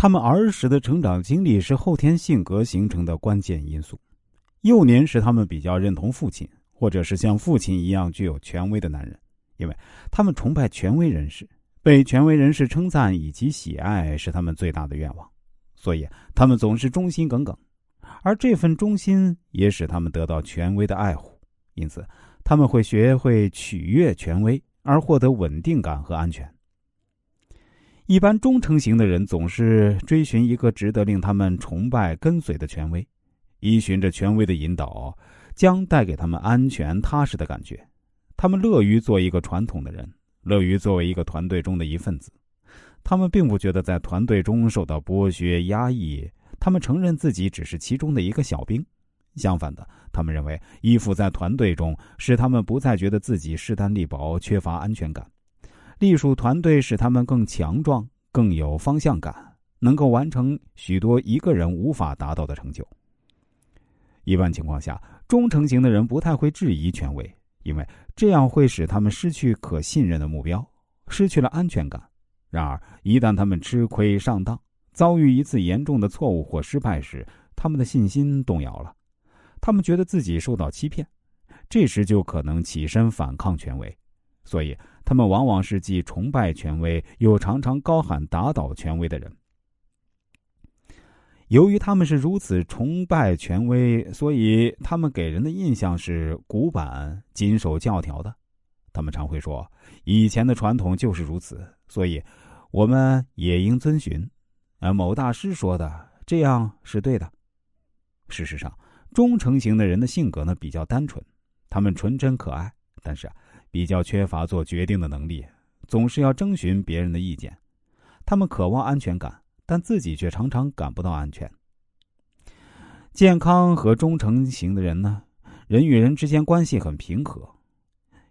他们儿时的成长经历是后天性格形成的关键因素。幼年时，他们比较认同父亲，或者是像父亲一样具有权威的男人，因为他们崇拜权威人士，被权威人士称赞以及喜爱是他们最大的愿望，所以他们总是忠心耿耿。而这份忠心也使他们得到权威的爱护，因此他们会学会取悦权威，而获得稳定感和安全。一般忠诚型的人总是追寻一个值得令他们崇拜、跟随的权威，依循着权威的引导，将带给他们安全、踏实的感觉。他们乐于做一个传统的人，乐于作为一个团队中的一份子。他们并不觉得在团队中受到剥削、压抑，他们承认自己只是其中的一个小兵。相反的，他们认为依附在团队中，使他们不再觉得自己势单力薄、缺乏安全感。隶属团队使他们更强壮、更有方向感，能够完成许多一个人无法达到的成就。一般情况下，忠诚型的人不太会质疑权威，因为这样会使他们失去可信任的目标，失去了安全感。然而，一旦他们吃亏上当，遭遇一次严重的错误或失败时，他们的信心动摇了，他们觉得自己受到欺骗，这时就可能起身反抗权威。所以，他们往往是既崇拜权威，又常常高喊打倒权威的人。由于他们是如此崇拜权威，所以他们给人的印象是古板、谨守教条的。他们常会说：“以前的传统就是如此，所以我们也应遵循。”呃某大师说的这样是对的。事实上，忠诚型的人的性格呢比较单纯，他们纯真可爱，但是。比较缺乏做决定的能力，总是要征询别人的意见。他们渴望安全感，但自己却常常感不到安全。健康和忠诚型的人呢，人与人之间关系很平和，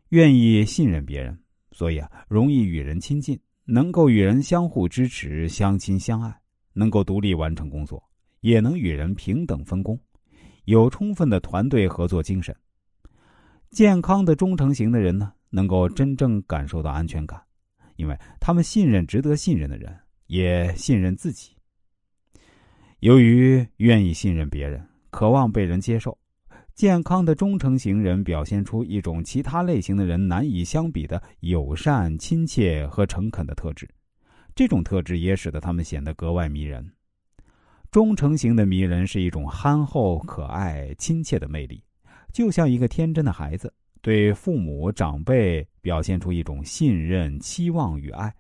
愿意信任别人，所以啊，容易与人亲近，能够与人相互支持、相亲相爱，能够独立完成工作，也能与人平等分工，有充分的团队合作精神。健康的忠诚型的人呢，能够真正感受到安全感，因为他们信任值得信任的人，也信任自己。由于愿意信任别人，渴望被人接受，健康的忠诚型人表现出一种其他类型的人难以相比的友善、亲切和诚恳的特质。这种特质也使得他们显得格外迷人。忠诚型的迷人是一种憨厚、可爱、亲切的魅力。就像一个天真的孩子，对父母长辈表现出一种信任、期望与爱，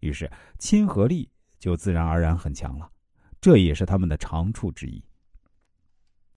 于是亲和力就自然而然很强了。这也是他们的长处之一。